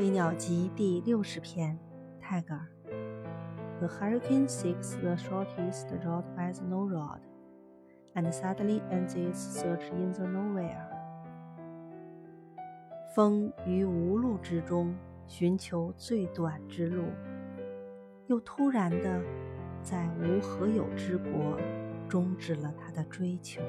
飞鸟集第六十篇，泰戈尔。The hurricane seeks the shortest road by the no road, and suddenly ends its search in the nowhere. 风于无路之中寻求最短之路，又突然的在无何有之国终止了他的追求。